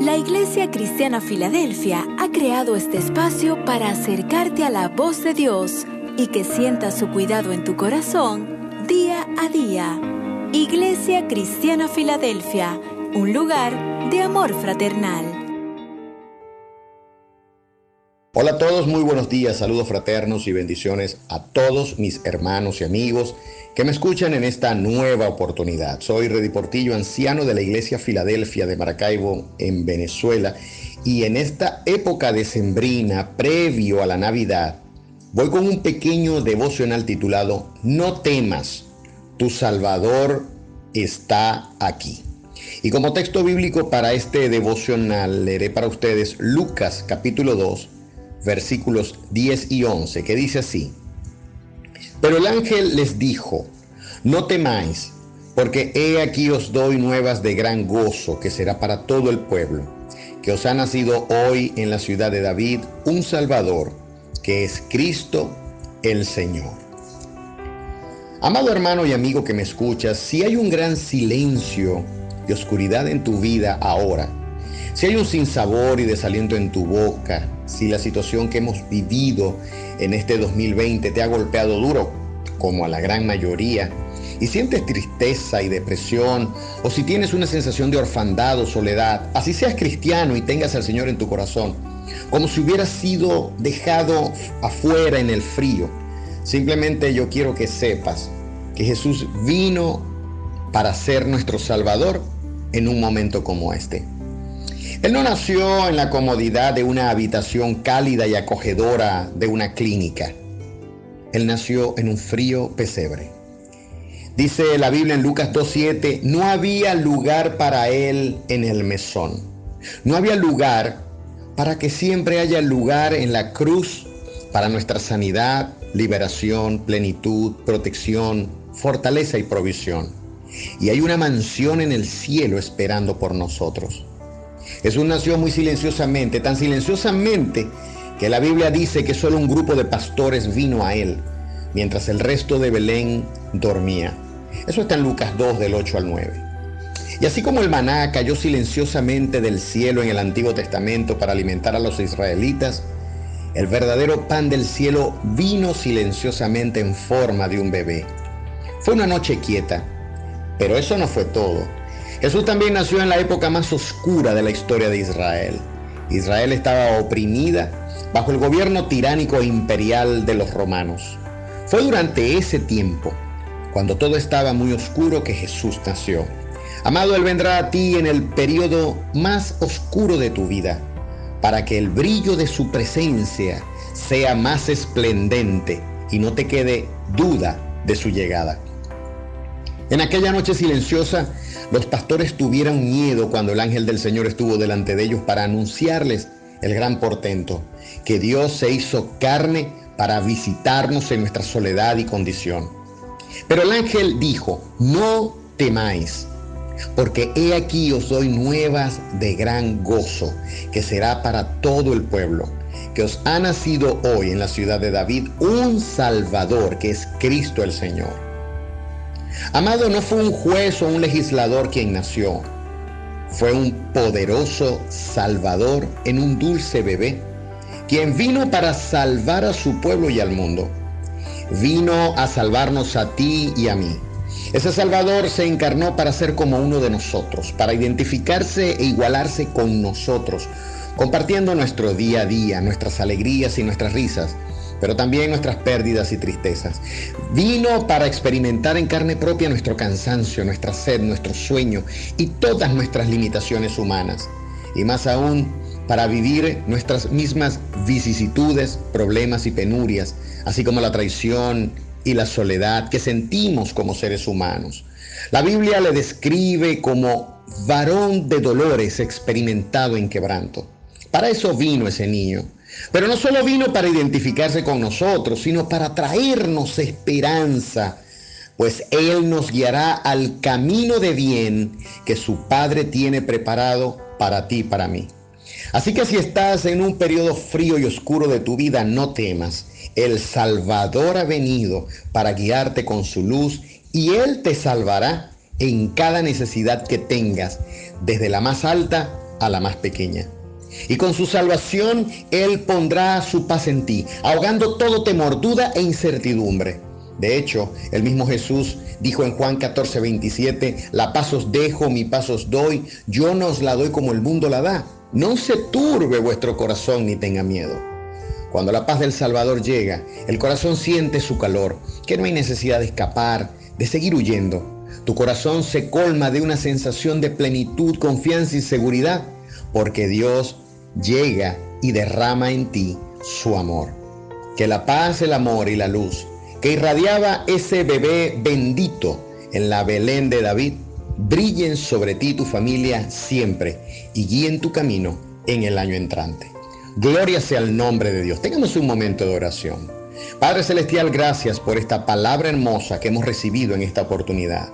La Iglesia Cristiana Filadelfia ha creado este espacio para acercarte a la voz de Dios y que sientas su cuidado en tu corazón día a día. Iglesia Cristiana Filadelfia, un lugar de amor fraternal. Hola a todos, muy buenos días, saludos fraternos y bendiciones a todos mis hermanos y amigos que me escuchan en esta nueva oportunidad. Soy Redi Portillo, anciano de la Iglesia Filadelfia de Maracaibo, en Venezuela, y en esta época decembrina, previo a la Navidad, voy con un pequeño devocional titulado No temas, tu Salvador está aquí. Y como texto bíblico para este devocional leeré para ustedes Lucas capítulo 2, versículos 10 y 11, que dice así. Pero el ángel les dijo, no temáis, porque he aquí os doy nuevas de gran gozo, que será para todo el pueblo, que os ha nacido hoy en la ciudad de David un Salvador, que es Cristo el Señor. Amado hermano y amigo que me escuchas, si hay un gran silencio y oscuridad en tu vida ahora, si hay un sinsabor y desaliento en tu boca, si la situación que hemos vivido en este 2020 te ha golpeado duro, como a la gran mayoría, y sientes tristeza y depresión, o si tienes una sensación de orfandad o soledad, así seas cristiano y tengas al Señor en tu corazón, como si hubieras sido dejado afuera en el frío, Simplemente yo quiero que sepas que Jesús vino para ser nuestro Salvador en un momento como este. Él no nació en la comodidad de una habitación cálida y acogedora de una clínica. Él nació en un frío pesebre. Dice la Biblia en Lucas 2.7, no había lugar para él en el mesón. No había lugar para que siempre haya lugar en la cruz para nuestra sanidad, liberación, plenitud, protección, fortaleza y provisión. Y hay una mansión en el cielo esperando por nosotros. Jesús nació muy silenciosamente, tan silenciosamente que la Biblia dice que solo un grupo de pastores vino a él, mientras el resto de Belén dormía. Eso está en Lucas 2 del 8 al 9. Y así como el maná cayó silenciosamente del cielo en el Antiguo Testamento para alimentar a los israelitas, el verdadero pan del cielo vino silenciosamente en forma de un bebé. Fue una noche quieta, pero eso no fue todo. Jesús también nació en la época más oscura de la historia de Israel. Israel estaba oprimida bajo el gobierno tiránico e imperial de los romanos. Fue durante ese tiempo, cuando todo estaba muy oscuro, que Jesús nació. Amado, Él vendrá a ti en el periodo más oscuro de tu vida para que el brillo de su presencia sea más esplendente y no te quede duda de su llegada. En aquella noche silenciosa, los pastores tuvieron miedo cuando el ángel del Señor estuvo delante de ellos para anunciarles el gran portento, que Dios se hizo carne para visitarnos en nuestra soledad y condición. Pero el ángel dijo, no temáis, porque he aquí os doy nuevas de gran gozo, que será para todo el pueblo, que os ha nacido hoy en la ciudad de David un Salvador, que es Cristo el Señor. Amado, no fue un juez o un legislador quien nació, fue un poderoso Salvador en un dulce bebé, quien vino para salvar a su pueblo y al mundo. Vino a salvarnos a ti y a mí. Ese Salvador se encarnó para ser como uno de nosotros, para identificarse e igualarse con nosotros, compartiendo nuestro día a día, nuestras alegrías y nuestras risas, pero también nuestras pérdidas y tristezas. Vino para experimentar en carne propia nuestro cansancio, nuestra sed, nuestro sueño y todas nuestras limitaciones humanas. Y más aún, para vivir nuestras mismas vicisitudes, problemas y penurias, así como la traición, y la soledad que sentimos como seres humanos. La Biblia le describe como varón de dolores experimentado en quebranto. Para eso vino ese niño. Pero no solo vino para identificarse con nosotros, sino para traernos esperanza, pues Él nos guiará al camino de bien que su Padre tiene preparado para ti y para mí. Así que si estás en un periodo frío y oscuro de tu vida, no temas. El Salvador ha venido para guiarte con su luz y Él te salvará en cada necesidad que tengas, desde la más alta a la más pequeña. Y con su salvación Él pondrá su paz en ti, ahogando todo temor, duda e incertidumbre. De hecho, el mismo Jesús dijo en Juan 14, 27, la paz os dejo, mi paz os doy, yo no os la doy como el mundo la da. No se turbe vuestro corazón ni tenga miedo. Cuando la paz del Salvador llega, el corazón siente su calor, que no hay necesidad de escapar, de seguir huyendo. Tu corazón se colma de una sensación de plenitud, confianza y seguridad, porque Dios llega y derrama en ti su amor. Que la paz, el amor y la luz que irradiaba ese bebé bendito en la Belén de David, brillen sobre ti y tu familia siempre y guíen tu camino en el año entrante. Gloria sea el nombre de Dios. Tengamos un momento de oración. Padre Celestial, gracias por esta palabra hermosa que hemos recibido en esta oportunidad.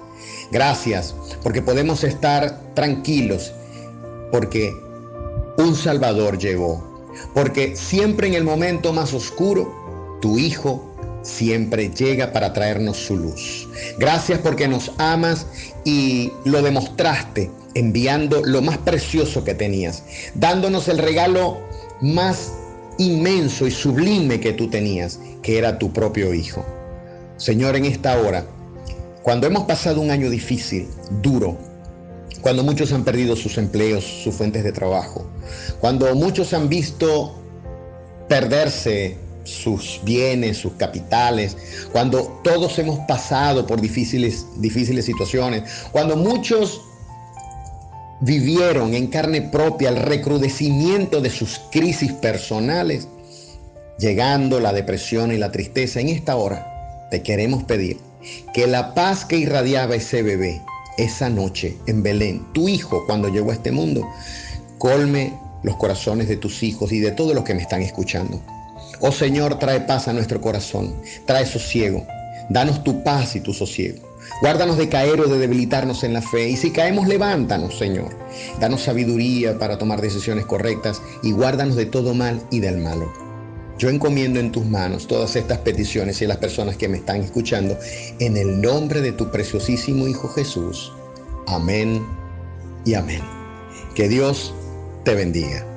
Gracias porque podemos estar tranquilos porque un Salvador llegó. Porque siempre en el momento más oscuro, tu Hijo siempre llega para traernos su luz. Gracias porque nos amas y lo demostraste enviando lo más precioso que tenías, dándonos el regalo más inmenso y sublime que tú tenías, que era tu propio Hijo. Señor, en esta hora, cuando hemos pasado un año difícil, duro, cuando muchos han perdido sus empleos, sus fuentes de trabajo, cuando muchos han visto perderse sus bienes, sus capitales, cuando todos hemos pasado por difíciles, difíciles situaciones, cuando muchos vivieron en carne propia el recrudecimiento de sus crisis personales, llegando la depresión y la tristeza, en esta hora te queremos pedir que la paz que irradiaba ese bebé esa noche en Belén, tu hijo cuando llegó a este mundo, colme los corazones de tus hijos y de todos los que me están escuchando. Oh Señor, trae paz a nuestro corazón, trae sosiego. Danos tu paz y tu sosiego. Guárdanos de caer o de debilitarnos en la fe. Y si caemos, levántanos, Señor. Danos sabiduría para tomar decisiones correctas y guárdanos de todo mal y del malo. Yo encomiendo en tus manos todas estas peticiones y las personas que me están escuchando en el nombre de tu preciosísimo Hijo Jesús. Amén y amén. Que Dios te bendiga.